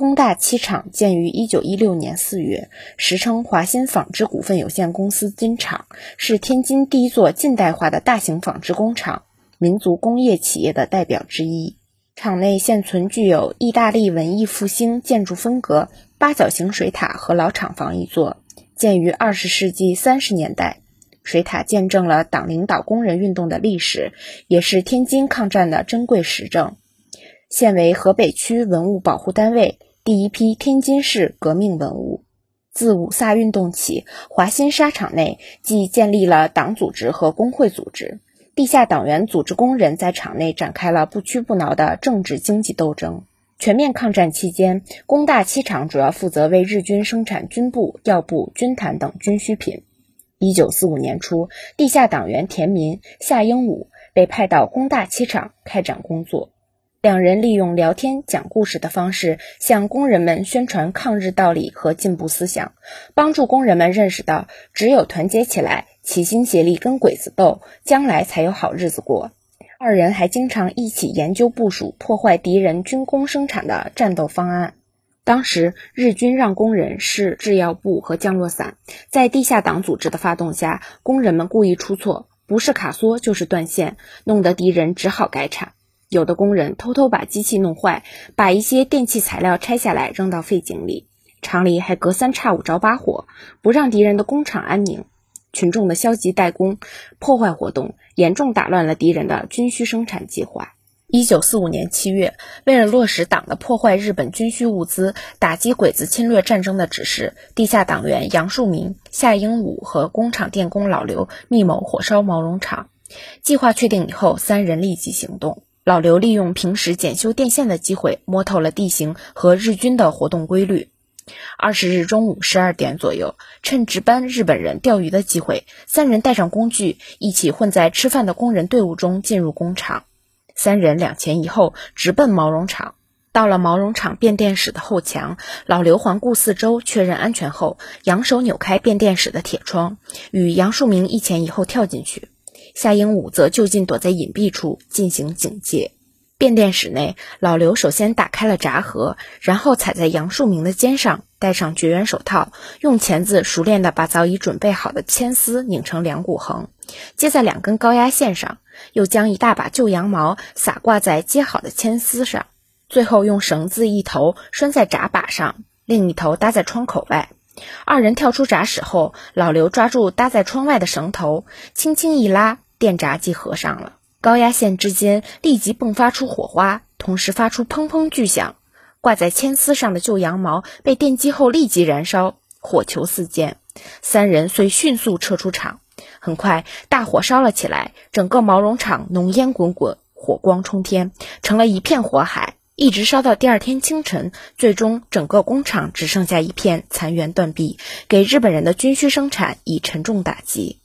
工大漆厂建于一九一六年四月，时称华新纺织股份有限公司金厂，是天津第一座近代化的大型纺织工厂，民族工业企业的代表之一。厂内现存具有意大利文艺复兴建筑风格八角形水塔和老厂房一座，建于二十世纪三十年代。水塔见证了党领导工人运动的历史，也是天津抗战的珍贵实证。现为河北区文物保护单位，第一批天津市革命文物。自五卅运动起，华新纱厂内即建立了党组织和工会组织，地下党员组织工人在厂内展开了不屈不挠的政治经济斗争。全面抗战期间，工大七厂主要负责为日军生产军部、药布、军毯等军需品。一九四五年初，地下党员田民、夏英武被派到工大七厂开展工作。两人利用聊天、讲故事的方式，向工人们宣传抗日道理和进步思想，帮助工人们认识到，只有团结起来，齐心协力跟鬼子斗，将来才有好日子过。二人还经常一起研究部署破坏敌人军工生产的战斗方案。当时日军让工人试制药布和降落伞，在地下党组织的发动下，工人们故意出错，不是卡梭就是断线，弄得敌人只好改产。有的工人偷偷把机器弄坏，把一些电器材料拆下来扔到废井里，厂里还隔三差五着把火，不让敌人的工厂安宁。群众的消极怠工、破坏活动，严重打乱了敌人的军需生产计划。一九四五年七月，为了落实党的破坏日本军需物资、打击鬼子侵略战争的指示，地下党员杨树民、夏英武和工厂电工老刘密谋火烧毛绒厂。计划确定以后，三人立即行动。老刘利用平时检修电线的机会，摸透了地形和日军的活动规律。二十日中午十二点左右，趁值班日本人钓鱼的机会，三人带上工具，一起混在吃饭的工人队伍中进入工厂。三人两前一后，直奔毛绒厂。到了毛绒厂变电室的后墙，老刘环顾四周，确认安全后，扬手扭开变电室的铁窗，与杨树明一前一后跳进去。夏英武则就近躲在隐蔽处进行警戒。变电室内，老刘首先打开了闸盒，然后踩在杨树明的肩上，戴上绝缘手套，用钳子熟练地把早已准备好的铅丝拧成两股横，接在两根高压线上，又将一大把旧羊毛撒挂在接好的铅丝上，最后用绳子一头拴在闸把上，另一头搭在窗口外。二人跳出闸室后，老刘抓住搭在窗外的绳头，轻轻一拉，电闸即合上了。高压线之间立即迸发出火花，同时发出砰砰巨响。挂在铅丝上的旧羊毛被电击后立即燃烧，火球四溅。三人遂迅速撤出厂。很快，大火烧了起来，整个毛绒厂浓烟滚滚，火光冲天，成了一片火海。一直烧到第二天清晨，最终整个工厂只剩下一片残垣断壁，给日本人的军需生产以沉重打击。